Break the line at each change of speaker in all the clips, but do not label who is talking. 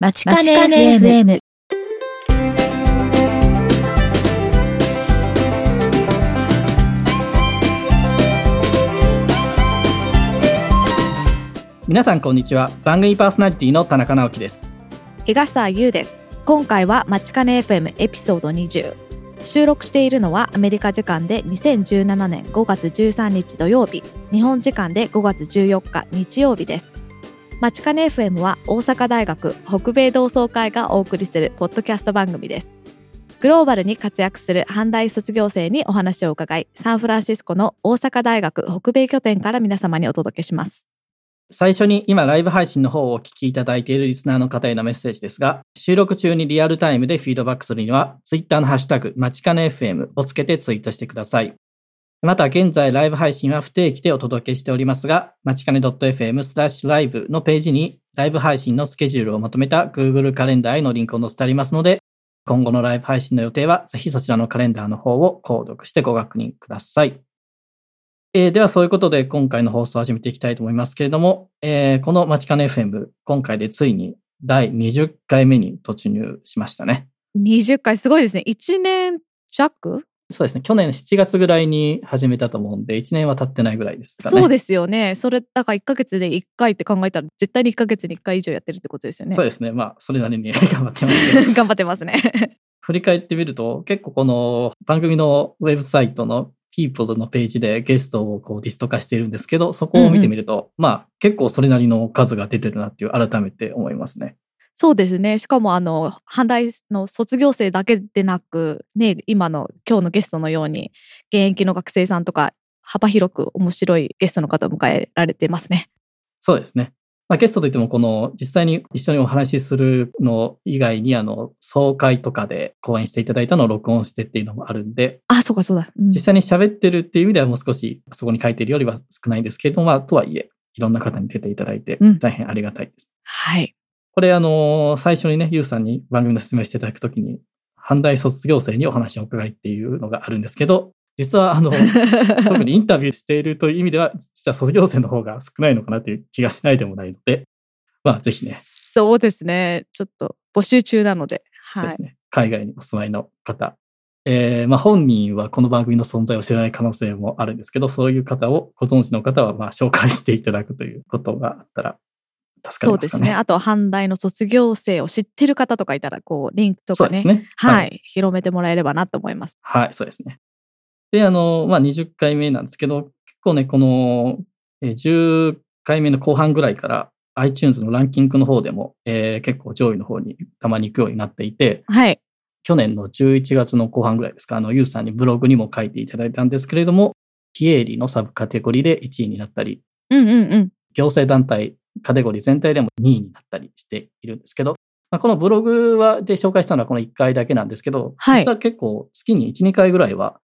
まちかね FM。
皆さんこんにちは。番組パーソナリティの田中直樹です。
東沢優です。今回はマチカネ FM エピソード20収録しているのはアメリカ時間で2017年5月13日土曜日。日本時間で5月14日日曜日ですマチカネ FM は大阪大学北米同窓会がお送りするポッドキャスト番組ですグローバルに活躍する阪大卒業生にお話を伺いサンフランシスコの大阪大学北米拠点から皆様にお届けします
最初に今ライブ配信の方をお聞きいただいているリスナーの方へのメッセージですが、収録中にリアルタイムでフィードバックするには、ツイッターのハッシュタグ、まちかね FM をつけてツイートしてください。また、現在ライブ配信は不定期でお届けしておりますが、まちかね .fm スラッシュライブのページに、ライブ配信のスケジュールをまとめた Google カレンダーへのリンクを載せてありますので、今後のライブ配信の予定は、ぜひそちらのカレンダーの方を購読してご確認ください。えー、では、そういうことで今回の放送を始めていきたいと思いますけれども、えー、このマチカネ FM、今回でついに第20回目に突入しましたね。
20回すごいですね1年弱
そうですね。去年7月ぐらいに始めたと思うんで、1年は経ってないぐらいですかね。
そうですよねそれだから1ヶ月で1回って考えたら絶対に1ヶ月に1回以上やってるってことですよね
そうですね。まあ、それなりに 頑張ってますけど。
頑張ってますね
振り返ってみると、結構この番組のウェブサイトの People のページでゲストをこうリスト化しているんですけど、そこを見てみると、まあ結構それなりの数が出てるなっていう改めて思いますね。
そうですね。しかもあの阪大の卒業生だけでなくね今の今日のゲストのように現役の学生さんとか幅広く面白いゲストの方を迎えられてますね。
そうですね。まあ、ゲストといっても、この実際に一緒にお話しするの以外に、あの、総会とかで講演していただいたのを録音してっていうのもあるんで、
あそうかそうだ、うん。
実際に喋ってるっていう意味ではもう少しそこに書いてるよりは少ないんですけれども、まあ、とはいえ、いろんな方に出ていただいて
うん。
大変ありがたいです。
はい
これ、あの、最初にね、ゆうさんに番組の説明をしていただくときに、阪大卒業生にお話を伺いっていうのがあるんですけど、実は、あの、特にインタビューしているという意味では、実は卒業生の方が少ないのかなという気がしないでもないので、まあ、ぜひね、
そうですね。ちょっと募集中なので。はい。
そうですね、海外にお住まいの方、えーまあ、本人はこの番組の存在を知らない可能性もあるんですけど、そういう方をご存知の方は、まあ、紹介していただくということがあったら、助か
そうです
りますかね。
ね。あと阪大の卒業生を知ってる方とかいたらこうリンクとかね
そうですね。
はい、広めてもらえればなと思います。
はい、そうですね。で、あの、まあ、20回目なんですけど、結構ね、この、えー10回目の後半ぐらいから iTunes のランキングの方でも、えー結構上位の方にたまに行くようになっていて、
はい。
去年の11月の後半ぐらいですか、あの、ユースさんにブログにも書いていただいたんですけれども、非営利のサブカテゴリーで1位になったり、
うんうんうん。
行政団体カテゴリー全体でも2位になったりしているんですけど、まあ、このブログはで紹介したのはこの1回だけなんですけど、
はい。
実は結構月に1、2回ぐらいは、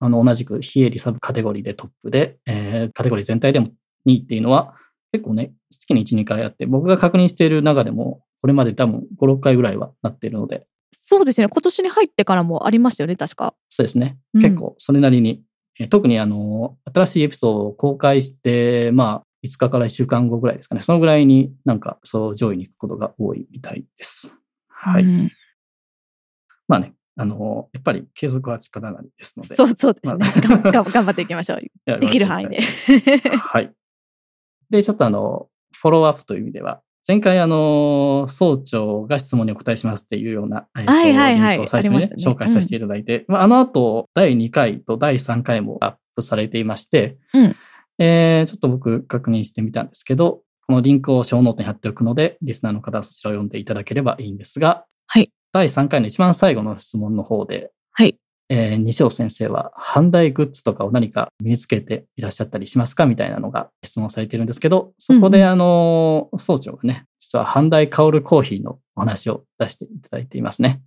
あの、同じく非営利サブカテゴリーでトップで、えーカテゴリー全体でも2位っていうのは、結構ね、月に1、2回あって、僕が確認している中でも、これまで多分5、6回ぐらいはなっているので、
そうですね。今年に入ってからもありましたよね確か。
そうですね。
うん。
結構それなりに、えー特にあの、新しいエピソードを公開して、まあ、5日から1週間後ぐらいですかね。そのぐらいになんか、そう上位に行くことが多いみたいです。はい。
うん
まあね、あの、やっぱり継続は力なりですので。
そうそうですね、
まあ
頑張っていきましょう
や
できる範囲で。
はい。で、ちょっとあの、フォローアップという意味では、前回あの、総長が質問にお答えしますっていうような、えーと
はいはいはい
最初に、ね
ね
紹介させていただいて、まあ、あの後、第2回と第3回もアップされていまして、
うん
えーちょっと僕確認してみたんですけど、このリンクをショーノートに貼っておくので、リスナーの方はそちらを読んでいただければいいんですが、
はい。
第3回の一番最後の質問の方で、
はい。
えー西尾先生は、阪大グッズとかを何か身につけていらっしゃったりしますかみたいなのが質問されているんですけど、そこで、あの、総長がね、実は阪大香るコーヒーのお話を出していただいていますね。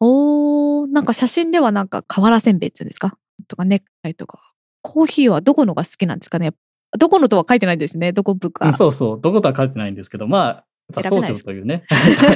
おーなんか写真ではなんか瓦せんべいっていうんですか？とかネクタイとかコーヒーはどこのが好きなんですかね？どこのとは書いてないですね。どこ部か、
うんそうそう、どことは書いてないんですけど、まあ、やっぱ総長というね、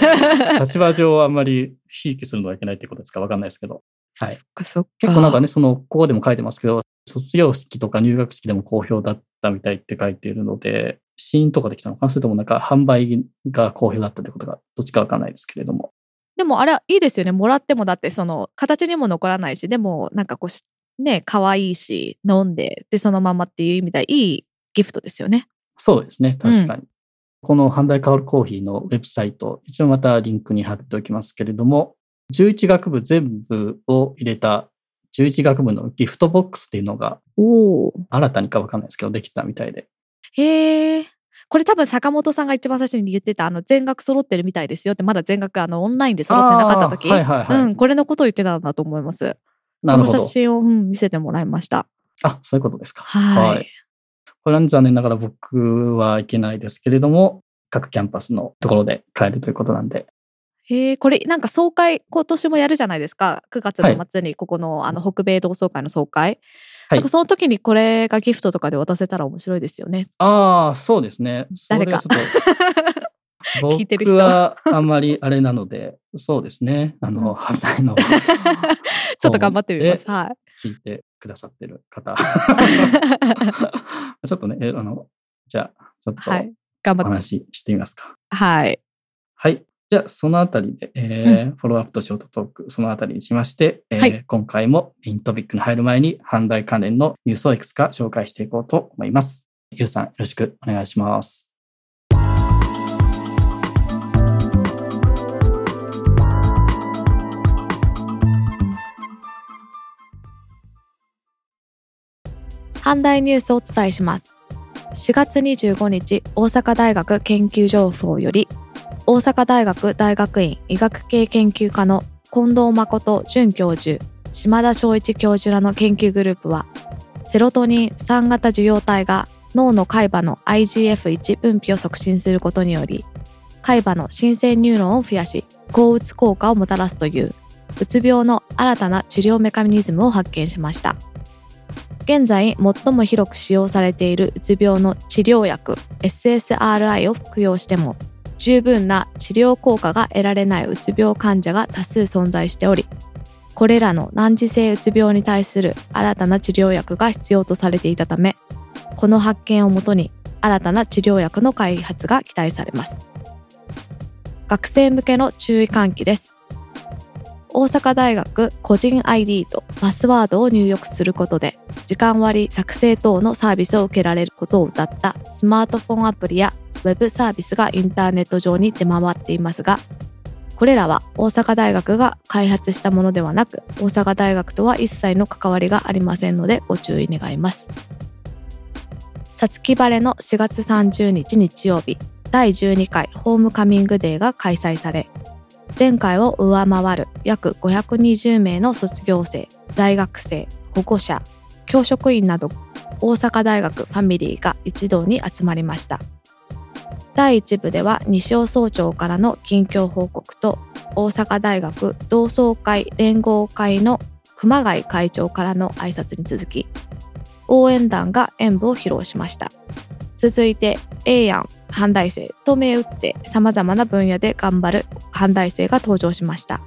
立場上あんまりひいきするのはいけないってことですか？わかんないですけど、はい。
そっかそっか。
結構なんかね、その、ここでも書いてますけど、卒業式とか入学式でも好評だったみたいって書いているので、試飲とかできたのかな？それともなんか販売が好評だったってことがどっちかわかんないですけれども。
でもあれいいですよね。もらってもだってその形にも残らないしでもなんかこうしね可愛いし飲んででそのままっていう意味でいいギフトですよね。
そうですね、確かに。この阪大香るコーヒーのウェブサイト、一応またリンクに貼っておきますけれども、11学部全部を入れた11学部のギフトボックスっていうのが。新たにかわかんないですけど、できたみたいで。
へえ。これ多分坂本さんが一番最初に言ってたあの全額揃ってるみたいですよってまだ全額あのオンラインで揃ってなかった時、
はいはいはい。
うん、これのことを言ってたんだと思います。この写。真を、うん、見せてもらいました。
あ、そういうことですか。
はい。
これは残念ながら僕は行けないですけれども、各キャンパスのところで買えるということなんで、
へえ、これなんか総会今年もやるじゃないですか。9月の末にここの,、あの北米同窓会の総会。
はい
なんかその時にこれがギフトとかで渡せたら面白いですよね。
ああ、そうですね。
誰か
僕はあんまりあれなので、そうですね。あ
うん
の、反対の
ちょっと頑張ってみます。はい。
聞いてくださってる方。ちょっとね、えあの、じゃあ、ちょっと
はい。頑
お
張って。
話ししてみますか。
はい。
はい。じゃあ、そのあたりで、えーフォローアップとショートトーク、そのあたりにしまして、えー
はい
今回もイントピックに入る前に、阪大関連のニュースをいくつか紹介していこうと思います。ゆうさん、よろしくお願いします。
阪大ニュースをお伝えします。4月25日、大阪大学研究情報より、大阪大学大学院医学系研究科の近藤誠准教授、島田昭一教授らの研究グループは、セロトニン3型受容体が脳の海馬の IGF1 分泌を促進することにより、海馬の新生ニューロンを増やし、抗うつ効果をもたらすという、うつ病の新たな治療メカニズムを発見しました。現在最も広く使用されているうつ病の治療薬 SSRI を服用しても十分な治療効果が得られないうつ病患者が多数存在しておりこれらの難治性うつ病に対する新たな治療薬が必要とされていたためこの発見をもとに新たな治療薬の開発が期待されます。学生向けの注意喚起です。大阪大学個人 ID とパスワードを入力することで時間割作成等のサービスを受けられることを謳ったスマートフォンアプリやウェブサービスがインターネット上に出回っていますがこれらは大阪大学が開発したものではなく大阪大学とは一切の関わりがありませんのでご注意願います。さつき晴れの4月30日日曜日第12回ホームカミングデーが開催され前回を上回る約520名の卒業生在学生保護者教職員など大阪大学ファミリーが一堂に集まりました。第1部では西尾総長からの近況報告と大阪大学同窓会連合会の熊谷会長からの挨拶に続き応援団が演舞を披露しました。続いて A やん阪大生と銘打ってさまざまな分野で頑張る阪大生が登場しました。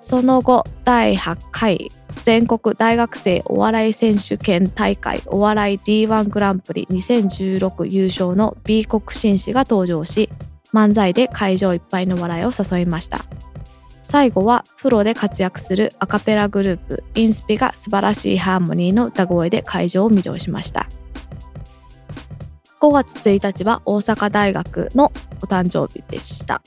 その後第8回全国大学生お笑い選手権大会お笑い D1 グランプリ2016優勝の B 国紳士が登場し漫才で会場いっぱいの笑いを誘いました。最後はプロで活躍するアカペラグループインスピが素晴らしいハーモニーの歌声で会場を魅了しました。5月1日は大阪大学のお誕生日でした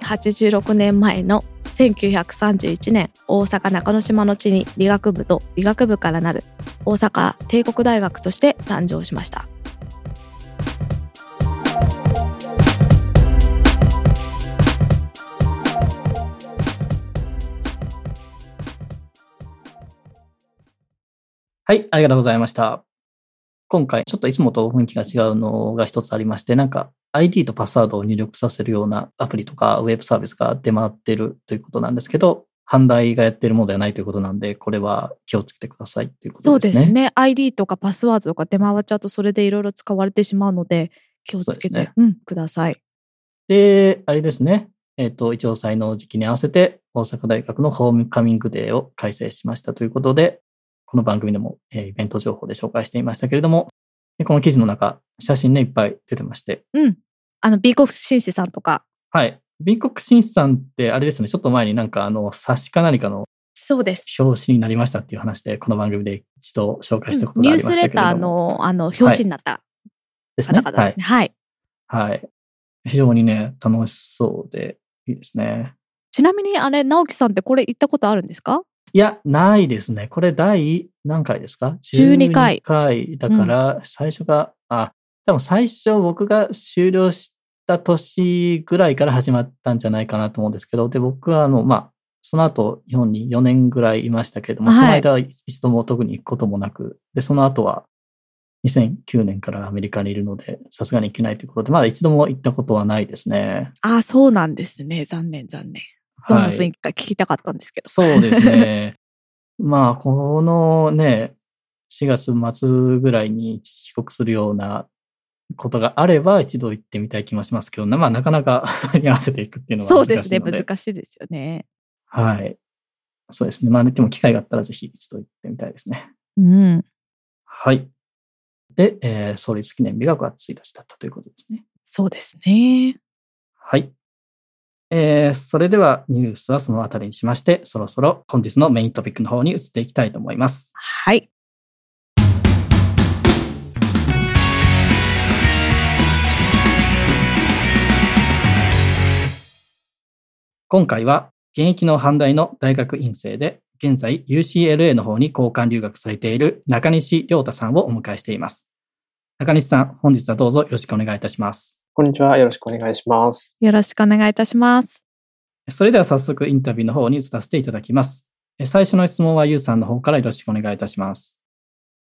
86年前の1931年大阪中之島の地に理学部と理学部からなる大阪帝国大学として誕生しました
はい、ありがとうございました。今回、ちょっといつもと雰囲気が違うのが一つありまして、なんか ID とパスワードを入力させるようなアプリとかウェブサービスが出回ってるということなんですけど、販売がやってるものではないということなんで、これは気をつけてくださいというこ
そう
とですね。
ですね ID とかパスワードとか出回っちゃうとそれでいろいろ使われてしまうので気をつけて
そうね
うん、ください
で、あれですね。えっ、と、一応祭の時期に合わせて、大阪大学のホームカミングデーを開催しましたということで、この番組でも、えーイベント情報で紹介していましたけれども、でこの記事の中、写真ね、いっぱい出てまして。
うん。あの、美国紳士さんとか。
はい。米国紳士さんって、あれですね、ちょっと前になんかあの、冊子か何かの
そうです。
表紙になりましたっていう話で、この番組で一度紹介したこと
ニュー
がありま
スレター
したけれども。
の、あの、表紙になった
ですね。はい
方々ですね。。はい。
はい。非常にね、楽しそうでいいですね。
ちなみに、あれ、直樹さんってこれ行ったことあるんですか？
いや、ないですね。これ第何回ですか
？12回
?12 回。だから、最初が、あ、多分最初僕が終了した年ぐらいから始まったんじゃないかなと思うんですけど、で、僕はあの、まあ、その後、日本に4年ぐらいいましたけれども、
はい
その間は一度も特に行くこともなく、で、その後は2009年からアメリカにいるので、さすがに行けないということで、まだ一度も行ったことはないですね。
ああ、そうなんですね。残念、残念。どんな
はい
雰囲気か聞きたかったんですけど。
そうですね。まあ、このね、4月末ぐらいに帰国するようなことがあれば、一度行ってみたい気もしますけど、まあ、なかなか それに合わせていくっていうのは
そう
難しいので。
ですね。難しいですよね。
はい。そうですね。まあ、でも機会があったらぜひ一度行ってみたいですね。
うん。
はい。で、えー創立記念日が5月1日だったということですね。
そうですね。
はい。えーそれではニュースはそのあたりにしまして、そろそろ本日のメイントピックの方に移っていきたいと思います。
はい。
今回は現役の阪大の大学院生で、現在 UCLA の方に交換留学されている中西亮太さんをお迎えしています。中西さん、本日はどうぞよろしくお願いいたします。
こんにちは。よろしくお願いします。
よろしくお願いいたします。
それでは早速インタビューの方に移らせていただきます。え最初の質問はゆうさんの方からよろしくお願いいたします。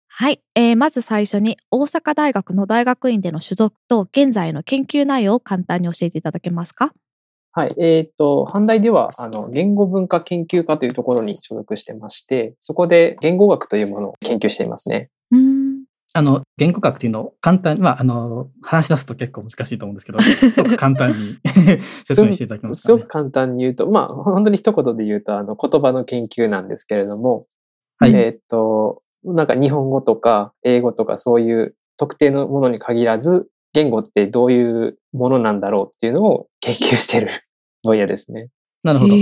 はい、えーまず最初に大阪大学の大学院での所属と現在の研究内容を簡単に教えていただけますか？
はい。えっ、と、阪大では、あの、言語文化研究科というところに所属してまして、そこで言語学というものを研究していますね。
あの、言語学っていうのを簡単に、まあ、あの、話し出すと結構難しいと思うんですけど、簡単に 説明していただけますか、ね？
すごく。簡単に言うと、まあ、本当に一言で言うと、あの、言葉の研究なんですけれども、
はい。
えっ、と、なんか日本語とか英語とかそういう特定のものに限らず、言語ってどういうものなんだろうっていうのを研究している 分野ですね。
なるほど。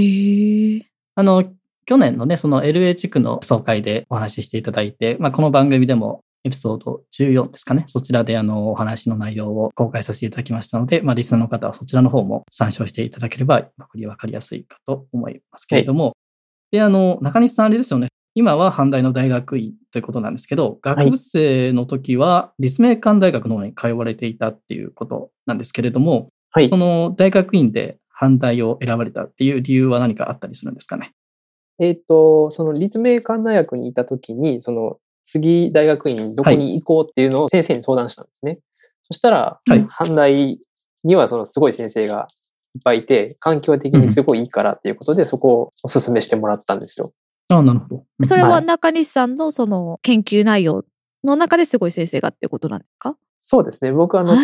あの、去年のね、その LA 地区の総会でお話ししていただいて、まあ、この番組でもエピソード14ですかね、そちらであの、お話の内容を公開させていただきましたので、まあ、リスナーの方はそちらの方も参照していただければ、よりわかりやすいかと思いますけれども、で、あの、中西さんあれですよね、今は阪大の大学院ということなんですけど、学部生の時は立命館大学の方に通われていたっていうことなんですけれども、
はい
そ。の大学院で阪大を選ばれたっていう理由は何かあったりするんですかね？
えっ、と、その立命館大学にいたときに、その次大学院どこに行こうっていうのを先生に相談したんですね。そしたら、
はい
阪大にはそのすごい先生がいっぱいいて、環境的にすごいいいからっていうことで、そこをお勧めしてもらったんですよ。
ああ、なるほど。
それ
は
はい中西さんのその研究内容の中ですごい先生がっていうことなんですか？
そうですね。僕はあの、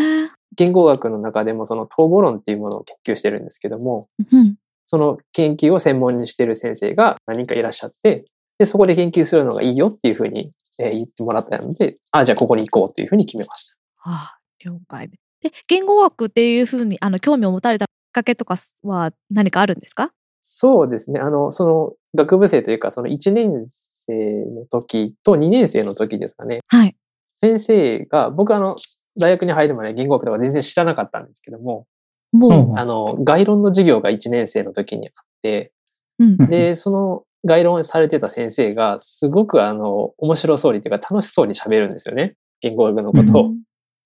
言語学の中でもその統合論っていうものを研究してるんですけども、
うん。
その研究を専門にしている先生が何人かいらっしゃって、で、そこで研究するのがいいよっていうふうに、えー言ってもらったので、あ、じゃあここに行こうというふうに決めました。
ああ、了解で。で、言語学っていうふうにあの興味を持たれたきっかけとかは何かあるんですか？
そうですね。あの、その学部生というか、その1年生の時と2年生の時ですかね。
はい。
先生が、僕あの、大学に入るまで言語学とか全然知らなかったんですけども、
もう、
うん
あの、概論の授業が1年生の時にあって、
うん。
で、その概論されてた先生が、すごくあの、面白そうにというか楽しそうに喋るんですよね。言語学のことを。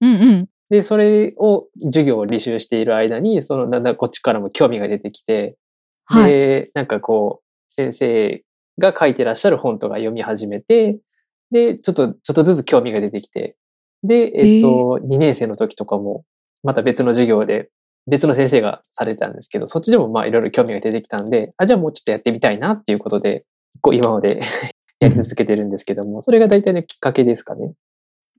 うんうん。
で、それを授業を履修している間に、その、だんだんこっちからも興味が出てきて、
はい。
で、なんかこう、先生が書いてらっしゃる本とか読み始めて、で、ちょっと、ちょっとずつ興味が出てきて、で、えっと、2年生の時とかも、また別の授業で、別の先生がされてたんですけど、そっちでもまあいろいろ興味が出てきたんで、あ、じゃあもうちょっとやってみたいなっていうことで、こう今までやり続けてるんですけども、それが大体のきっかけですかね。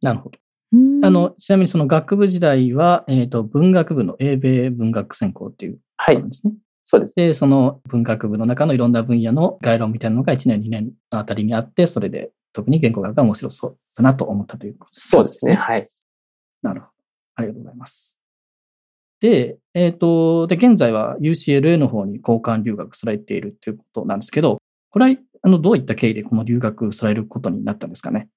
なるほど。
うん
あの、ちなみにその学部時代は、えっ、と、文学部の英米文学専攻っていう
はい
ことなん。ですね。
そうです。
で、その文学部の中のいろんな分野の概論みたいなのが1年、2年のあたりにあって、それで特に言語学が面白そうだなと思ったということ
そうですね。。はい。
なるほど。ありがとうございます。で、えっ、と、で、現在は UCLA の方に交換留学されているということなんですけど、これは、あの、どういった経緯でこの留学されることになったんですかね？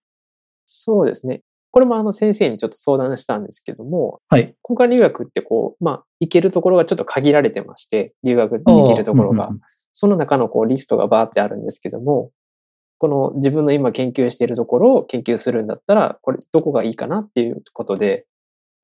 そうですね。これもあの先生にちょっと相談したんですけども、
はい。
交換留学ってこう、まあ、行けるところがちょっと限られてまして、留学できるところが
うんうん。
その中のこうリストがバーってあるんですけども、この自分の今研究しているところを研究するんだったら、これどこがいいかなっていうことで、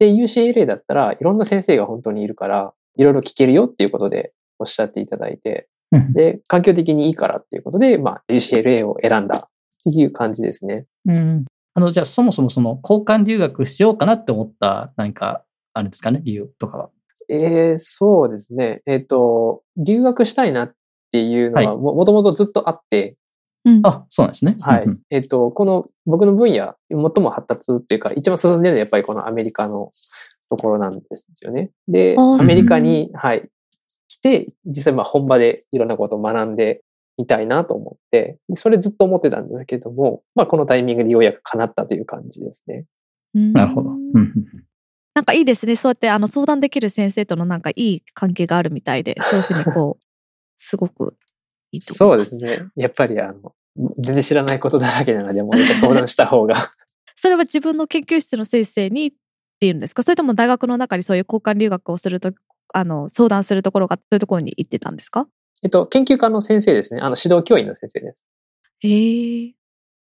で、UCLA だったらいろんな先生が本当にいるから、いろいろ聞けるよっていうことでおっしゃっていただいて、
うん
で、環境的にいいからっていうことで、まあ、UCLA を選んだっていう感じですね。
うん。あの、じゃあ、そもそもその交換留学しようかなって思った何かあるんですかね、理由とかは。
えー、そうですね。えっ、と、留学したいなっていうのは
はい
も、もともとずっとあって、
うん
あ、そうなんですね。
はい
うんうん。
えっ、と、この僕の分野、最も発達っていうか、一番進んでるのはやっぱりこのアメリカのところなんですよね。で、アメリカに、はい、来て、実際まあ本場でいろんなことを学んでみたいなと思って、それずっと思ってたんですけども、まあこのタイミングでようやく叶ったという感じですね。
なるほど。
なんかいいですね。そうやってあの相談できる先生とのなんかいい関係があるみたいで、そういうふうにこう、すごくいいと
そう
思います。
ですね。やっぱりあの、全然知らないことだらけなので、もう相談した方が
それは自分の研究室の先生にっていうんですか？それとも大学の中にそういう交換留学をすると、あの、相談するところが、そういうところに行ってたんですか？
えっと、研究家の先生ですね。あの、指導教員の先生です。
へえ。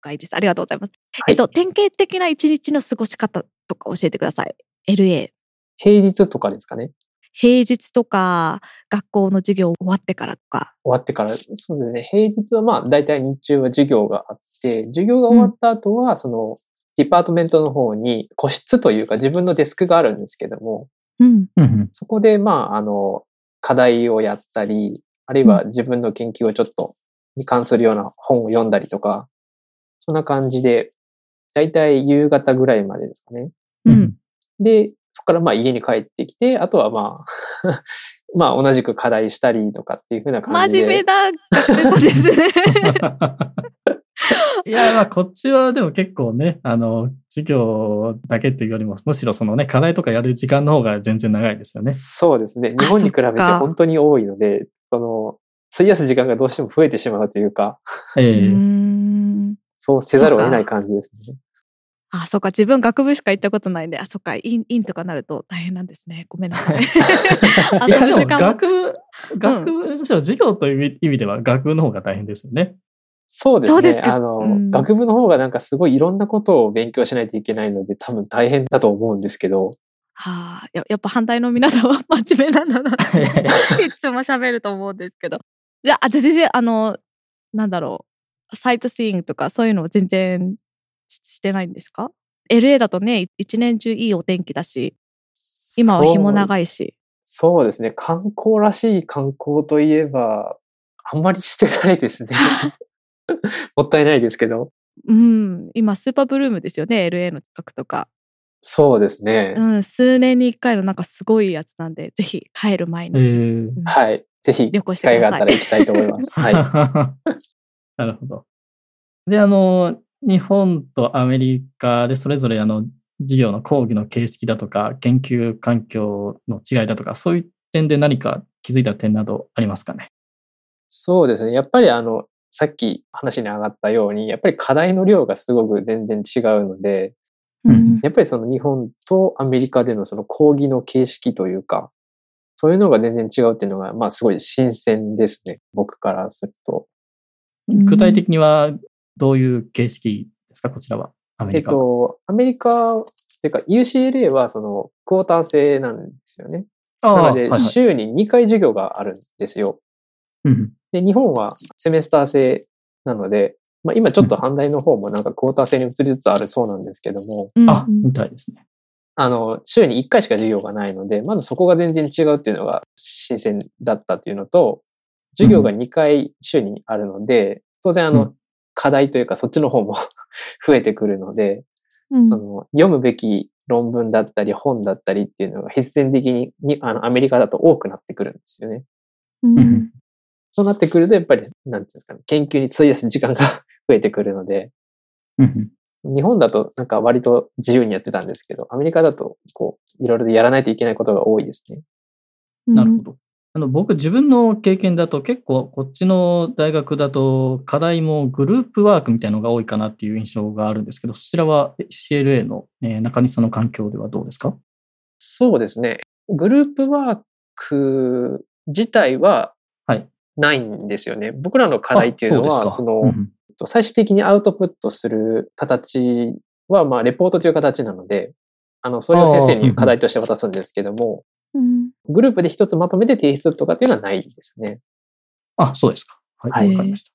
深いです。ありがとうございます。
はい
えっと、典型的な一日の過ごし方とか教えてください。LA。
平日とかですかね。
平日とか、学校の授業終わってからとか。
終わってから、そうですね。平日はまあ、大体日中は授業があって、授業が終わった後は、その、department の方に個室というか自分のデスクがあるんですけども、
うん。
そこでまあ、あの、課題をやったり、あるいは自分の研究をちょっと、に関するような本を読んだりとか、そんな感じで、大体夕方ぐらいまでですかね。
う
うんん。
で、そこからまあ家に帰ってきて、あとはまあ、まあ同じく課題したりとかっていう風な感じで。
真面目な学生さんですね。
いや、まあ、こっちはでも結構ね、あの、授業だけっていうよりも、むしろそのね、課題とかやる時間の方が全然長いですよね。
そうですね。
あ
日本に比べて本当に多いので、その、費やす時間がどうしても増えてしまうというか、
う
ええ
ーん。
そうせざるを得ない感じですね。
あ、そっか。自分学部しか行ったことないんで、あ、そっか。イン、インとかなると大変なんですね。ごめんなさい。あ
いや、でも学部、学部、むしろ授業という意味では学部の方が大変ですよね。
そうですね。
そうですか
あの、
うん
学部の方がなんかすごいいろんなことを勉強しないといけないので、多分大変だと思うんですけど、
はあ、ややっぱ反対の皆さんは真面目なんだな。いつも喋ると思うんですけど。じゃあ、全然、あの、なんだろう。サイトシーイングとかそういうのは全然ししてないんですか ?LA だとね、一年中いいお天気だし、今は日も
い。
長いし。
そうですね。観光らしい観光といえば、あんまりしてないですね。もったいないですけど。
うん、今スーパーブルームですよね、LA の近くとか。
そうですね。
うん、数年に一回のなんかすごいやつなんで、ぜひ帰る前
え
に、
え
うん
はい。ぜひ、
旅行
機会
してください
があったら行きたいと思います。はい。
なるほど。で、あの、日本とアメリカでそれぞれあの、授業の講義の形式だとか、研究環境の違いだとか、そういう点で何か気づいた点などありますかね？
そうですね。やっぱりあの、さっき話に上がったように、やっぱり課題の量がすごく全然違うので、
うん
やっぱりその日本とアメリカでのその講義の形式というか、そういうのが全然違うっていうのが、まあすごい新鮮ですね。僕からすると。
うん
具体的にはどういう形式ですか、こちらは？アメ
えっ
リカは。
と、アメリカ、っていうか UCLA はそのクォーター制なんですよね。
ああ
なので、
はいはい
週に2回授業があるんですよ。
うん
で、日本はセメスター制なので、まあ今ちょっと反対の方もなんかクォーター制に移りつつあるそうなんですけども、
うん
あ、みたいですね。
あの、週に1回しか授業がないので、まずそこが全然違うっていうのが新鮮だったっていうのと、授業が2回週にあるので、当然あの、
うん
課題というかそっちの方も 増えてくるので、
うん
その読むべき論文だったり本だったりっていうのが必然的ににあのアメリカだと多くなってくるんですよね。
うん
うん
そうなってくると、やっぱり、なんていうんですかね、研究に費やす時間が 増えてくるので、
うん
日本だとなんか割と自由にやってたんですけど、アメリカだとこう、いろいろやらないといけないことが多いですね。
なるほど。あの僕、自分の経験だと結構こっちの大学だと課題もグループワークみたいなのが多いかなっていう印象があるんですけど、そちらは CLA の、えー中西さんの環境ではどうですか？
そうですね。グループワーク自体は
はい。
ないんですよね。僕らの課題っていうのは、
あそ
その、
うんうん。
最終的にアウトプットする形は、まあ、レポートという形なので、あの、それを先生に課題として渡すんですけども、
うん
グループで一つまとめて提出とかっていうのはないですね。
あ、そうですか。は、
はいい
わかりました。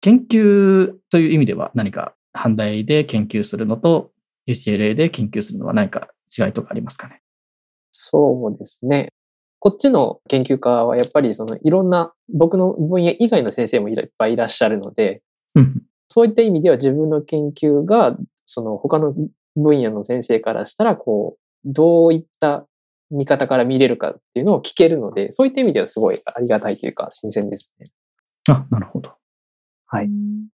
研究という意味では何か阪大で研究するのと UCLA で研究するのは何か違いとかありますかね？
そうですね。こっちの研究家はやっぱりそのいろんな僕の分野以外の先生もいっぱいいらっしゃるので、
うん
そういった意味では自分の研究がその他の分野の先生からしたらこう、どういった見方から見れるかっていうのを聞けるので、そういった意味ではすごいありがたいというか新鮮ですね。
あ、なるほど。
はい
うん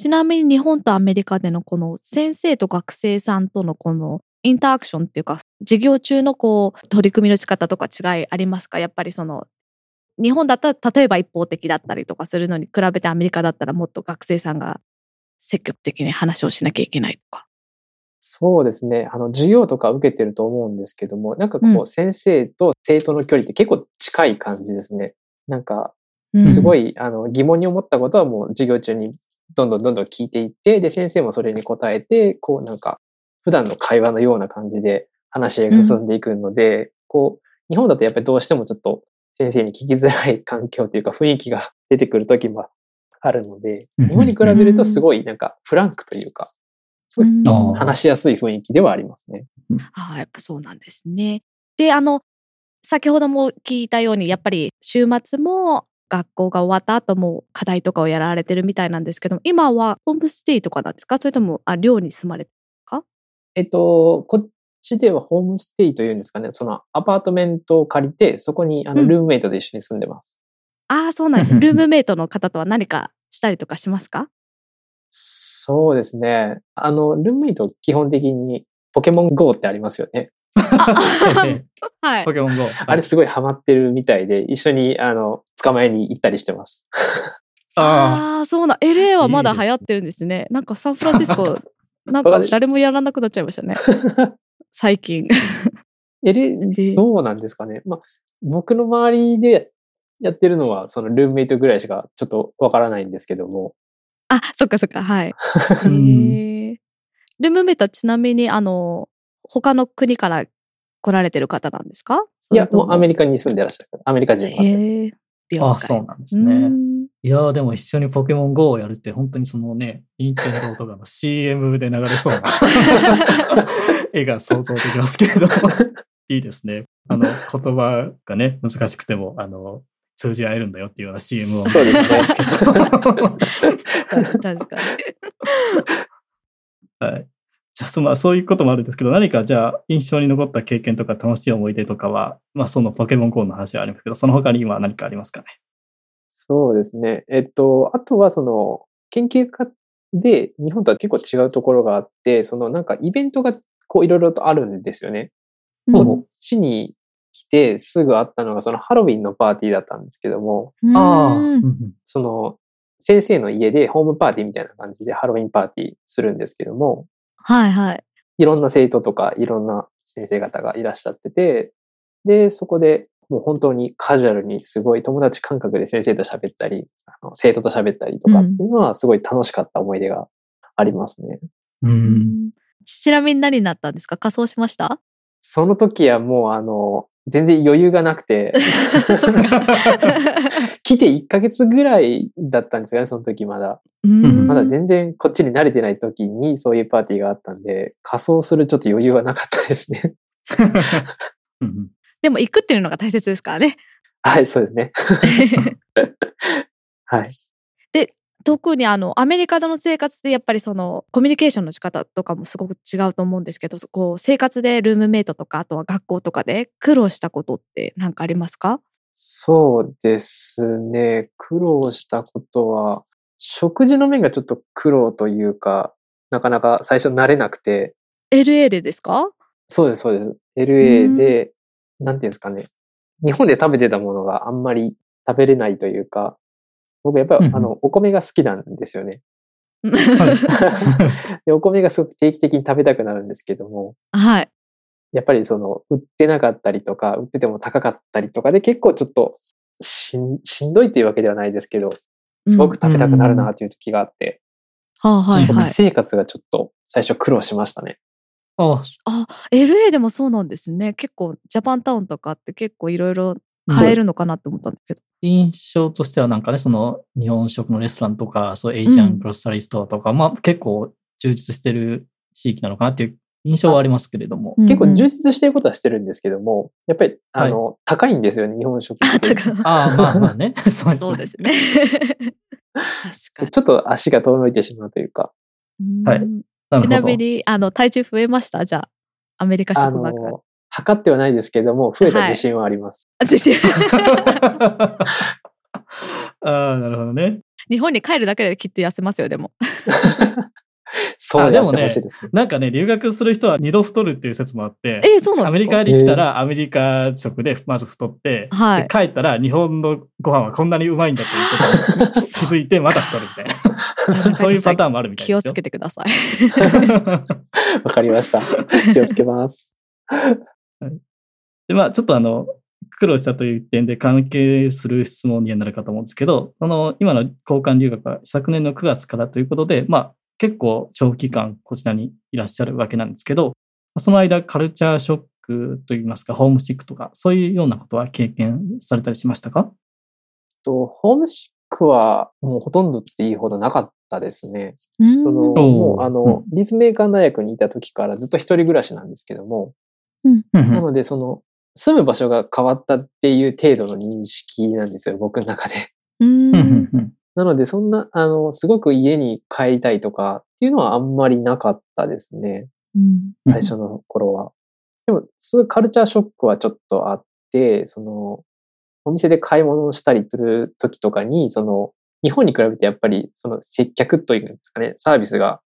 ちなみに日本とアメリカでのこの先生と学生さんとのこのインタラクションっていうか授業中のこう取り組みの仕方とか違いありますか？やっぱりその日本だったら例えば一方的だったりとかするのに比べてアメリカだったらもっと学生さんが積極的に話をしなきゃいけないとか。
そうですね。あの、授業とか受けてると思うんですけども、なんかこ
うん。
う、先生と生徒の距離って結構近い感じですね。なんか、
うん。
すごい、あの、疑問に思ったことはもう授業中にどんどんどんどん聞いていって、で、先生もそれに答えて、こうなんか、普段の会話のような感じで話が進んでいくので、こう、日本だとやっぱりどうしてもちょっと先生に聞きづらい環境というか雰囲気が出てくる時もあるので、
うん。
日本に比べるとすごいなんかフランクというか、すごい
うん
あー
話しやすい雰囲気ではありますね。
ああ、やっぱそうなんですね。で、あの、先ほども聞いたように、やっぱり週末も学校が終わった後も課題とかをやられてるみたいなんですけども、今はホームステイとかなんですか？それとも、あ、寮に住まれて
えっと、こっちではホームステイというんですかね、そのアパートメントを借りて、そこにあの
うん
ルームメイトと一緒に住んでます。
ああ、そうなんですね。ルームメイトの方とは何かしたりとかしますか？
そうですね。あの、ルームメイト基本的にポケモン GO ってありますよね。
はい
ポ。ケモン GO。
あれすごいハマってるみたいで、一緒にあの、捕まえに行ったりしてます。
あ
あ、そうな。LA はまだ流行ってるんですね。なんかサンフランシスコ、なんか誰もやらなくなっちゃいましたね。最近。
えれ
ー、
どうなんですかね。まあ、僕の周りでやってるのは、そのルームメイトぐらいしかちょっとわからないんですけども。
あ、そっかそっか、はい。ルームメイトはちなみに、あの、他の国から来られてる方なんですか？
いや、もうアメ
リ
リカに住んでらっしゃる。アメリカ人。
あ、あそうなんです
う
ね。
ん
いやーでも一緒にポケモン GO をやるって本当にそのね、ニンテンドーとかの CM で流れそうな 絵が想像できますけれども、いいですね。あの、言葉がね、難しくても、あの、通じ合えるんだよっていうような CM を
そうです。
確かに。
はい。じゃあその、そういうこともあるんですけど、何かじゃあ印象に残った経験とか楽しい思い出とかは、まあそのポケモン GO の話はありますけど、その他に今何かありますかね？
そうですね。えっと、あとはその、研究家で日本とは結構違うところがあって、そのなんかイベントがこういろいろとあるんですよね。こっちに来てすぐあったのがそのハロウィンのパーティーだったんですけども、その先生の家でホームパーティーみたいな感じでハロウィンパーティーするんですけども、
はいはい。
いろんな生徒とかいろんな先生方がいらっしゃってて、で、そこでもう本当にカジュアルにすごい友達感覚で先生と喋ったり、あの生徒と喋ったりとかっていうのはすごい楽しかった思い出がありますね。
うん。
ちなみに何になったんですか？仮装しました？
その時はもうあの、全然余裕がなくて、来て1ヶ月ぐらいだったんですよね、その時まだ。
うん
まだ全然こっちに慣れてない時にそういうパーティーがあったんで、仮装するちょっと余裕はなかったですね。
でも行くっていうのが大切ですからね。
はい、そうですね。はい。
特にあのアメリカでの生活でやっぱりそのコミュニケーションの仕方とかもすごく違うと思うんですけどこう生活でルームメイトとかあとは学校とかで苦労したことって何かありますか？
そうですね。苦労したことは、食事の面がちょっと苦労というか、なかなか最初慣れなくて、
LA でですか？
そうです、そうです。LA で、なんていうんですかね。日本で食べてたものがあんまり食べれないというか、僕やっぱり、
うんうん
あの、お米が好きなんですよね。
はい
で、お米がすごく定期的に食べたくなるんですけども、
はい。
やっぱりその、売ってなかったりとか、売ってても高かったりとかで結構ちょっとしん、しんどいっていうわけではないですけど、すごく食べたくなるなっていう時があって、
はあ、はい
食
はい。
生活がちょっと最初苦労しましたね。
あ
あ、LA でもそうなんですね。結構、ジャパンタウンとかって結構いろいろ買えるのかなって思ったんですけど。
印象としてはなんかね、その日本食のレストランとか、そうエイジアングロッサリーストアとか、まあ結構充実してる地域なのかなっていう印象はありますけれども。
うんうん。
結構充実してることはしてるんですけども、やっぱり、あの、高いんですよね、日本食っ
あ、
て。
ああ、まあ まあね。そうです
そう
ね。
ちょっと足が遠のいてしまうというか、
はい。
ちなみに、あの、体重増えました？じゃあ、アメリカ
あ
職場か
測ってはないですけども、増えた自信はあります。
あ自信
ああ、なるほどね。
日本に帰るだけできっと痩せますよ、でも。
そう
でもね。なんかね、留学する人は二度太るっていう説もあって、
えーそうなん
アメリカに来たらアメリカ食でまず太って、
はい
で帰ったら日本のご飯はこんなにうまいんだということに 気づいてまた太るみたいな。そういうパターンもあるみたいですよ。
気をつけてください。
わかりました。気をつけます。
で、まあ、ちょっとあの、苦労したという点で関係する質問にはなるかと思うんですけど、その、今の交換留学は昨年の9月からということで、まあ、結構長期間こちらにいらっしゃるわけなんですけど、その間カルチャーショックといいますか、ホームシックとか、そういうようなことは経験されたりしましたか？
とホームシックはもうほとんどっていいほどなかったですね。その、
うん
もうあ
う
の、立命館大学にいた時からずっと一人暮らしなんですけども、なのでその、住む場所が変わったっていう程度の認識なんですよ、僕の中で。
うん。
うん。うんうん
なので、そんな、あの、すごく家に帰りたいとかっていうのはあんまりなかったですね。
うん。
最初の頃は。でも、すごいカルチャーショックはちょっとあって、その、お店で買い物をしたりする時とかに、その、日本に比べてやっぱり、その接客というんですかね、サービスが、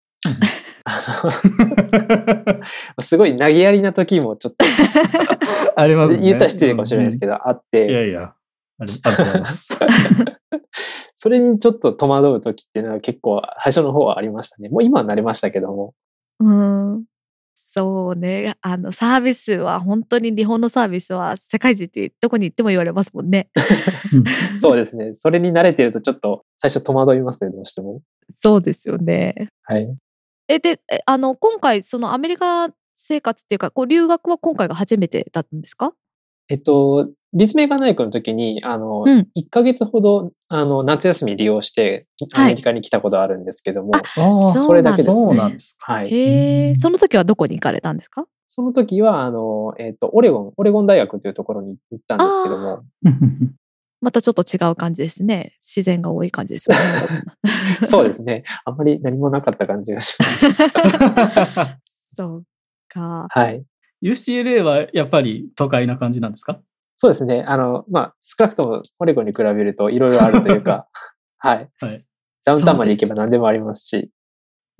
すごい投げやりな時もちょっと、
ありますね。
言ったら失礼かもしれないですけど、あっ
い
て、
やいや、あるあると思います。
それにちょっと戸惑う時っていうのは結構最初の方はありましたね。もう今は慣れましたけども。
うんそうね。あの、サービスは、本当に日本のサービスは世界中ってどこに行っても言われますもんね。
そうですね。それに慣れてるとちょっと最初戸惑いますね、どうしても。
そうですよね。
はい。
え、で、えあの、今回、そのアメリカ生活っていうか、こう留学は今回が初めてだったんですか？
えっと、立命館大学の時に、あの、
うん。
1ヶ月ほど、あの、夏休み利用して、
はい。
アメリカに来たことあるんですけども、
あ
ああ、
そうなんですね。
そうなんですか。
はい。
へえ、その時はどこに行かれたんですか？
その時は、あの、えっと、オレゴン、オレゴン大学というところに行ったんですけども、
またちょっと違う感じですね。自然が多い感じですよね。
そうですね。あんまり何もなかった感じがします。
そうか。
はい。
UCLA はやっぱり都会な感じなんですか？
そうですね。あの、まあ、少なくともオレゴンに比べるといろいろあるというか、はい。
はい。
ダウンタウンまで行けば何でもありますし、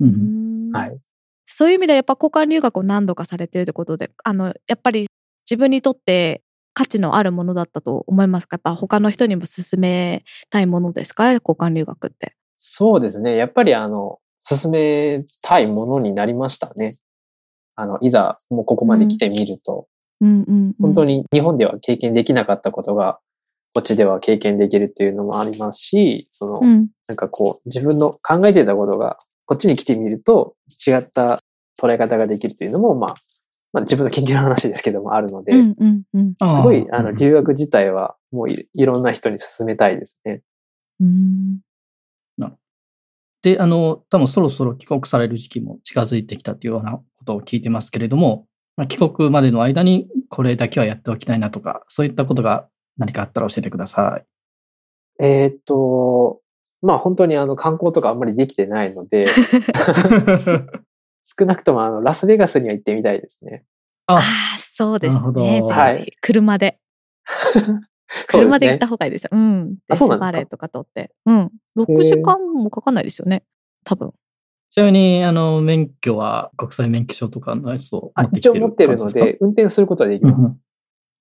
う
うんん
はい。
そういう意味ではやっぱ交換留学を何度かされてるってことで、あの、やっぱり自分にとって価値のあるものだったと思いますか？やっぱ他の人にも勧めたいものですか？交換留学って。
そうですね。やっぱりあの、進めたいものになりましたね。あの、いざもうここまで来てみると、
うんうんうん
本当に日本では経験できなかったことが、こっちでは経験できるっていうのもありますし、その、
うん
なんかこう、自分の考えてたことが、こっちに来てみると違った捉え方ができるというのも、まあ、まあ自分の研究の話ですけどもあるので、
うんうんうん。
すごい、あの、
うん。
留学自体はもういいろんな人に勧めたいですね。
うん。
で、あの、多分そろそろ帰国される時期も近づいてきたというようなことを聞いてますけれども、まあ、帰国までの間にこれだけはやっておきたいなとか、そういったことが何かあったら教えてください。
えーっと、まあ本当にあの観光とかあんまりできてないので、少なくともあのラスベガスには行ってみたいですね。
あ
あ、
あ、そうです
なるほど
ね。ぜひぜひ
はい
車で。車で行った。方がいいですよ。うん。デスバレーとか通って。うん。6時間もかかんないですよね。多分。
ちなみに、あの、免許は国際免許証とかのやつを
あ
持ってきてる
一応持ってるので、運転することはできます。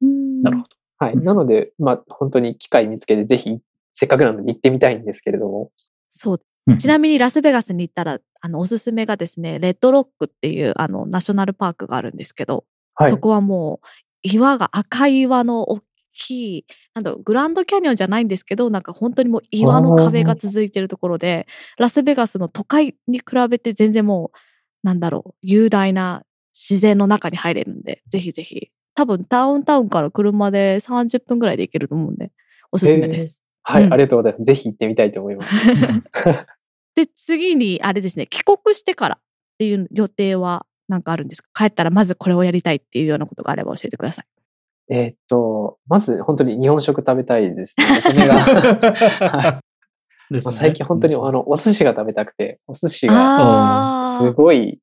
うん
なるほど。
はい。なので、まあ、本当に機会見つけて、ぜひ、せっかくなので行ってみたいんですけれども。
そう。
うん
ちなみにラスベガスに行ったら、あの、おすすめがですね、レッドロックっていう、あの、ナショナルパークがあるんですけど、
はい
そ。こはもう、岩が赤い岩の大きい、なんだろう、グランドキャニオンじゃないんですけど、なんか本当にもう岩の壁が続いてるところで、ラスベガスの都会に比べて全然もう、なんだろう、雄大な自然の中に入れるんで、ぜひぜひ。多分ダウンタウンから車で30分ぐらいで行けると思うんで、おすすめです。
はい、
うん
ありがとうございます。ぜひ行ってみたいと思います。
で、次に、あれですね、帰国してからっていう予定はなんかあるんですか？帰ったらまずこれをやりたいっていうようなことがあれば教えてください。
えーっと、まず本当に日本食食べたいですね。は
ですね
まあ最近本当にあの、お寿司が食べたくて、お寿司が
あ
すごい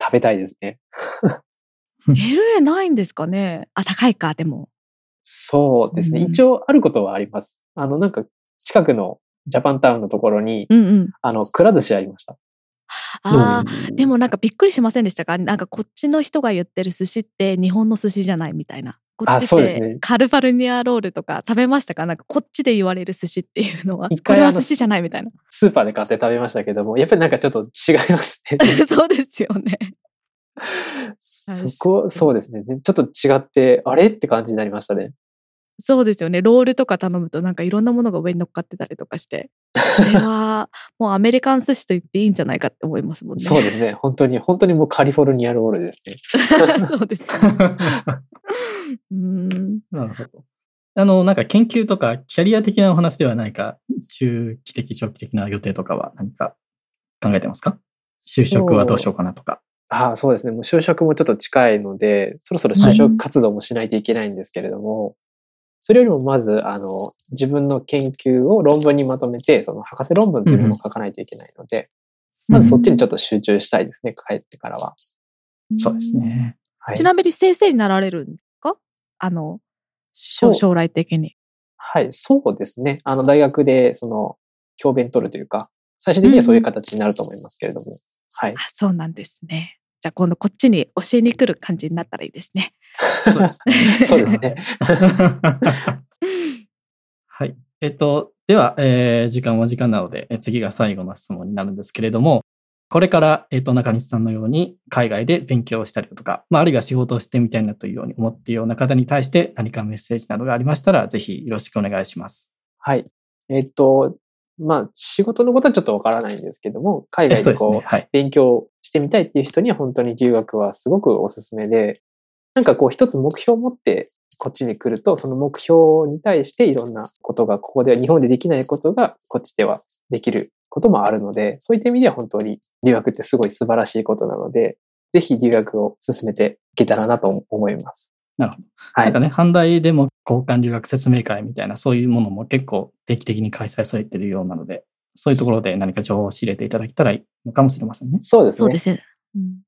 食べたいですね。
LA ないんですかね？あ、高いか、でも。
そうですね。
うん
一応あることはあります。あの、なんか近くのジャパンタウンのところに、
うんうん。
あの、くら寿司ありました。
ああ、でもなんかびっくりしませんでしたか？なんかこっちの人が言ってる寿司って日本の寿司じゃないみたいな。こっ
あ
ちっ
そうですね
てカルファルニアロールとか食べましたか？なんかこっちで言われる寿司っていうのは。これは寿司じゃないみたいな。
スーパーで買って食べましたけども、やっぱりなんかちょっと違いますね。
そうですよね。
そこ、そうですね。ちょっと違って、あれ？って感じになりましたね。
そうですよね。ロールとか頼むとなんかいろんなものが上に乗っかってたりとかして。それはもうアメリカン寿司と言っていいんじゃないかって思いますもんね。
そうですね。本当に、本当にもうカリフォルニアロールですね。
そうです。うーん。
なるほど。あの、なんか研究とかキャリア的なお話では何か中期的、長期的な予定とかは何か考えてますか？就職はどうしようかなとか。
ああ、そうですね。もう就職もちょっと近いので、そろそろ就職活動もしないといけないんですけれども、それよりもまず、あの、自分の研究を論文にまとめて、その博士論文というものを書かないといけないので、まずそっちにちょっと集中したいですね、帰ってからは。
そうですね。
はい
ちなみに先生になられるんですか？あの、将将来的に。
はい、そうですね。あの、大学で、その、教鞭取るというか、最終的にはそういう形になると思いますけれども、はい。
あ、そうなんですね。じゃあ今度こっちに教えに来る感じになったらいいですね。
そうですね。
そうですね。
はい。えっと、では、えー時間は時間なので、え次が最後の質問になるんですけれども、これから、えっと、中西さんのように海外で勉強をしたりだとか、まあ、あるいは仕事をしてみたいなというように思っているような方に対して何かメッセージなどがありましたら、ぜひよろしくお願いします。
はい。えっと、まあ、仕事のことはちょっとわからないんですけども、海外でこう。勉強してみたいっていう人には本当に留学はすごくおすすめで、なんかこう一つ目標を持ってこっちに来ると、その目標に対していろんなことが、ここでは日本でできないことがこっちではできることもあるので、そういった意味では本当に留学ってすごい素晴らしいことなので、ぜひ留学を進めていけたらなと思います。
なるほど。
はい
なんか。ね、阪大でも交換留学説明会みたいな、そういうものも結構定期的に開催されているようなので、そういうところで何か情報を仕入れていただけたらいいのかもしれませんね。
そうですね。
そうですね。うん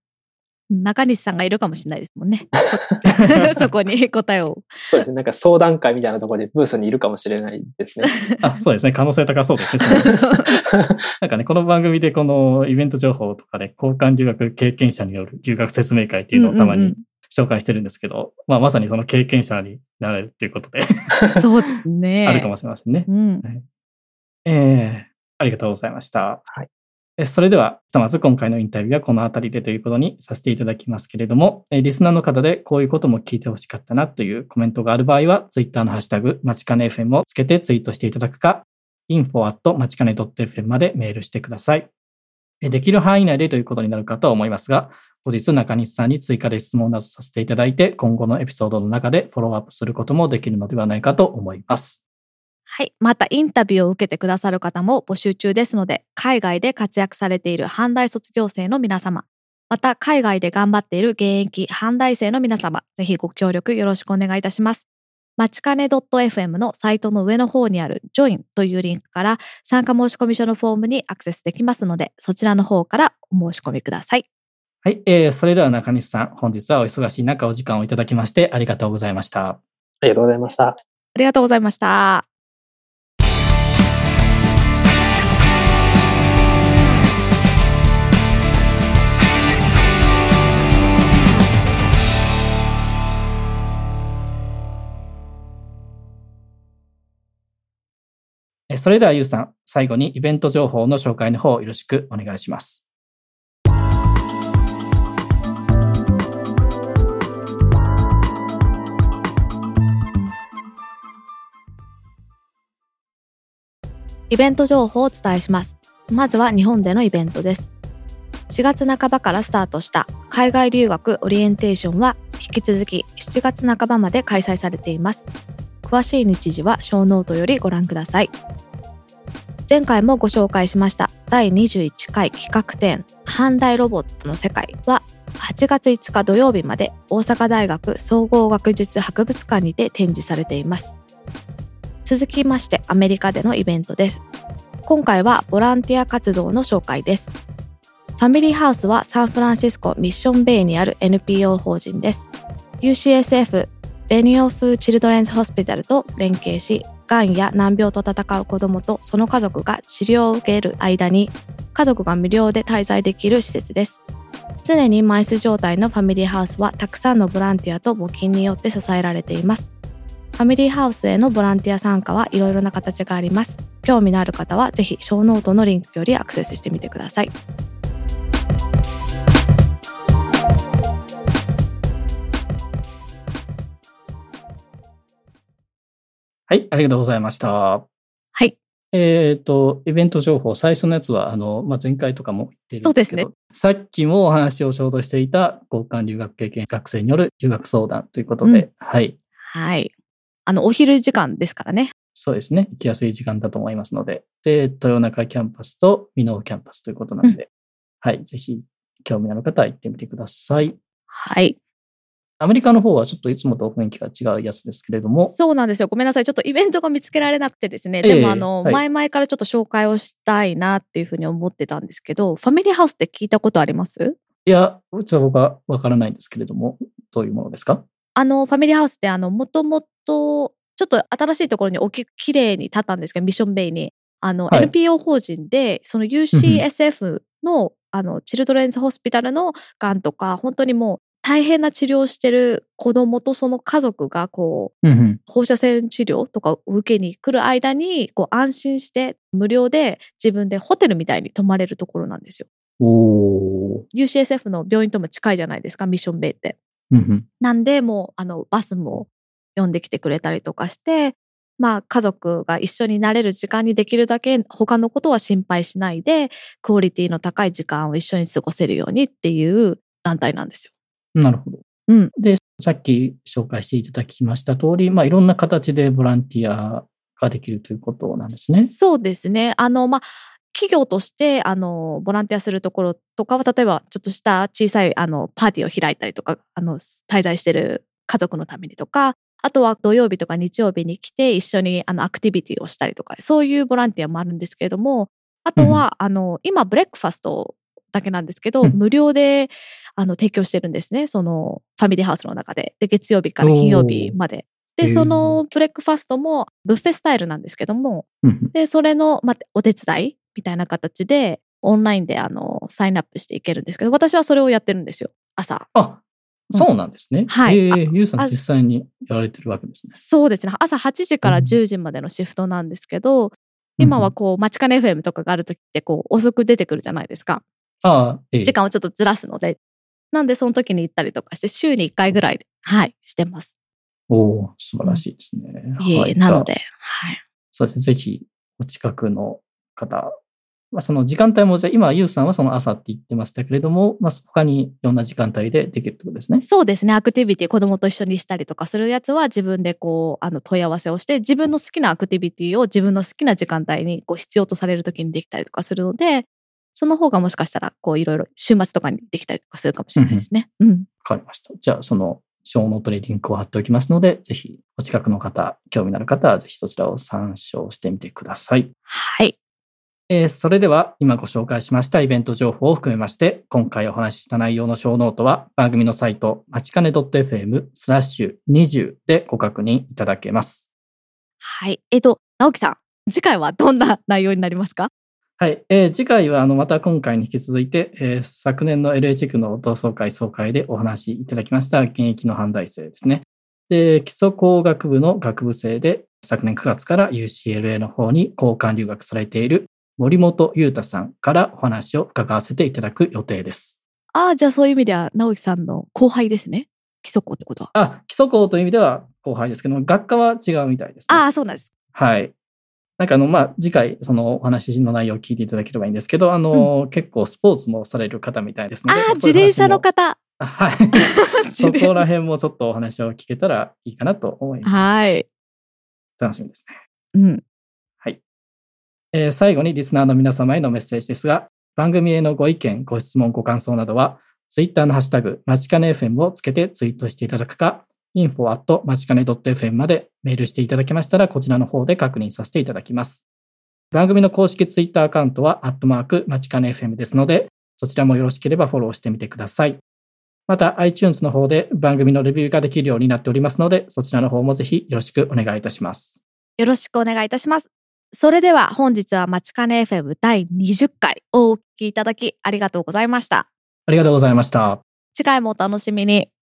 中西さんがいるかもしれないですもんね。そこに答えを。
そうですね。なんか相談会みたいなところでブースにいるかもしれないですね。
あ、そうですね。可能性高そうですね。なんかね、この番組でこのイベント情報とかで交換留学経験者による留学説明会っていうのをたまに紹介してるんですけど、まあまさにその経験者になれるっていうことで、
う んそうですね。
あるかもしれませんね。
うん。
えーありがとうございました。
はい
えそれでは、ひとまず今回のインタビューはこの辺りでということにさせていただきますけれども、えリスナーの方でこういうことも聞いてほしかったなというコメントがある場合は、ツイッターのハッシュタグ、まちかね FM をつけてツイートしていただくか、info まちかね .fm までメールしてください。えできる範囲内でということになるかとは思いますが、後日中西さんに追加で質問などさせていただいて、今後のエピソードの中でフォローアップすることもできるのではないかと思います。
はい。また、インタビューを受けてくださる方も募集中ですので、海外で活躍されている阪大卒業生の皆様、また、海外で頑張っている現役阪大生の皆様、ぜひご協力よろしくお願いいたします。まちかね .fm のサイトの上の方にある Join というリンクから参加申し込み書のフォームにアクセスできますので、そちらの方からお申し込みください。
はい、えー、それでは中西さん、本日はお忙しい中、お時間をいただきまして、ありがとうございました。
ありがとうございました。
ありがとうございました。
それでは、ゆうさん、最後にイベント情報の紹介の方、よろしくお願いします。
イベント情報をお伝えします。まずは日本でのイベントです。4月半ばからスタートした海外留学オリエンテーションは引き続き7月半ばまで開催されています。詳しい日時はショーノートよりご覧ください。前回もご紹介しました第21回企画展阪大ロボットの世界は8月5日土曜日まで大阪大学総合学術博物館にて展示されています。続きましてアメリカでのイベントです。今回はボランティア活動の紹介です。ファミリーハウスはサンフランシスコミッションベイにある NPO 法人です。UCSF ベニオフ・チルドレンズ・ホスピタルと連携し、がんや難病と闘う子どもとその家族が治療を受ける間に、家族が無料で滞在できる施設です。常に満室状態のファミリーハウスはたくさんのボランティアと募金によって支えられています。ファミリーハウスへのボランティア参加はいろいろな形があります。興味のある方はぜひショーノートのリンクよりアクセスしてみてください。
はい、ありがとうございました。
はい。
えっ、と、イベント情報、最初のやつは、あの、まあ、前回とかも言ってるんですけど、
ね
さっきもお話をちょうどしていた交換留学経験学生による留学相談ということで、
うん
はい。
はい。あの、お昼時間ですからね。
そうですね。行きやすい時間だと思いますので。で、豊中キャンパスと箕面キャンパスということなので、はい。ぜひ、興味のある方は行ってみてください。
はい。
アメリカの方はちょっといつもと雰囲気が違うやつですけれども、
そうなんですよ。ごめんなさい。ちょっとイベントが見つけられなくてですね。
ええ
でも、あの、
はい
前々からちょっと紹介をしたいなっていうふうに思ってたんですけど、ファミリーハウスって聞いたことあります？
いや、ちょっと僕はわからないんですけれども、どういうものですか？
あの、ファミリーハウスって、あの、もともと、ちょっと新しいところに大きく綺麗に建ったんですけど、ミッションベイに。あの、
はい
NPO 法人で、その UCSF の、あの、チルドレンズホスピタルのがんとか、本当にもう大変な治療をしてる子供とその家族が、こう、
うんうん。
放射線治療とかを受けに来る間に、こう、安心して無料で自分でホテルみたいに泊まれるところなんですよ。UCSF の病院とも近いじゃないですか、ミッションベイって。
うんうん。
なんで、もう、あの、バスも呼んできてくれたりとかして、まあ、家族が一緒になれる時間にできるだけ他のことは心配しないで、クオリティの高い時間を一緒に過ごせるようにっていう団体なんですよ。
なるほど。
うん。
で、さっき紹介していただきました通り、まあ、いろんな形でボランティアができるということなんですね。
そうですね。あの、まあ、企業として、あの、ボランティアするところとかは、例えば、ちょっとした小さい、あの、パーティーを開いたりとか、あの、滞在してる家族のためにとか、あとは土曜日とか日曜日に来て一緒にあのアクティビティをしたりとか、そういうボランティアもあるんですけれども、あとは、あの、今、ブレックファストだけなんですけど、
うん
無料で、あの、提供してるんですね。その、ファミリーハウスの中で。で、月曜日から金曜日まで。で、そのブレックファストもブッフェスタイルなんですけども、
うんうん
で、それの、まあ、お手伝いみたいな形で、オンラインで、あの、サインアップしていけるんですけど、私はそれをやってるんですよ。朝。
あ、そうなんですね。
はい
ええ
あ
ゆうさん
あ
実際にやられてるわけですね。
そうですね。朝8時から
うん
10時までのシフトなんですけど、今はこう、街金 FM とかがある時って、こう、遅く出てくるじゃないですか。
ああ、ええ
時間をちょっとずらすので。なんで、その時に行ったりとかして、週に1回ぐらいで、はい、してます。
おお素晴らしいですね。
いえ
はい
なの。で、はい。
そうですね。ぜひ、お近くの方、まあ、その時間帯も、じゃあ今、ゆうさんはその朝って言ってましたけれども、まあ、他にいろんな時間帯でできるってことですね。
そうですね。アクティビティ、子供と一緒にしたりとかするやつは自分でこう、あの問い合わせをして、自分の好きなアクティビティを自分の好きな時間帯にこう必要とされる時にできたりとかするので、その方がもしかしたら、こういろいろ週末とかにできたりとかするかもしれないですね。うん。
わかりました。じゃあ、その、ショーノートにリンクを貼っておきますので、ぜひ、お近くの方、興味のある方は、ぜひそちらを参照してみてください。
はい。
えーそれでは、今ご紹介しましたイベント情報を含めまして、今回お話しした内容のショーノートは、番組のサイト、まちかね .fm スラッシュ20でご確認いただけます。
はい。えっと、直樹さん、次回はどんな内容になりますか？
はい。えー次回は、あの、また今回に引き続いて、えー昨年の LA 地区の同窓会総会でお話しいただきました現役の阪大生ですね。で、基礎工学部の学部生で昨年9月から UCLA の方に交換留学されている森本裕太さんからお話を伺わせていただく予定です。
ああ、じゃあそういう意味では、直樹さんの後輩ですね。基礎校ってことは。
あ、基礎校という意味では後輩ですけども、学科は違うみたいです、ね。
ああ、そうなんです。
はい。なんかあの、まあ、次回、そのお話の内容を聞いていただければいいんですけど、あの、結構スポーツもされる方みたいですので。
ああ、自転車の方。
あはい。そこら辺もちょっとお話を聞けたらいいかなと思います。
はい。
楽しみですね。
うん。
えー最後にリスナーの皆様へのメッセージですが、番組へのご意見、ご質問、ご感想などは、ツイッターのハッシュタグ、まちかね FM をつけてツイートしていただくか、info at まちかね .fm までメールしていただけましたら、こちらの方で確認させていただきます。番組の公式ツイッターアカウントは、アットマーク、まちかね FM ですので、そちらもよろしければフォローしてみてください。また、iTunes の方で番組のレビューができるようになっておりますので、そちらの方もぜひよろしくお願いいたします。
よろしくお願いいたします。それでは本日はまちかね FM 第20回をお聞きいただきありがとうございました。
ありがとうございました。
次回もお楽しみに。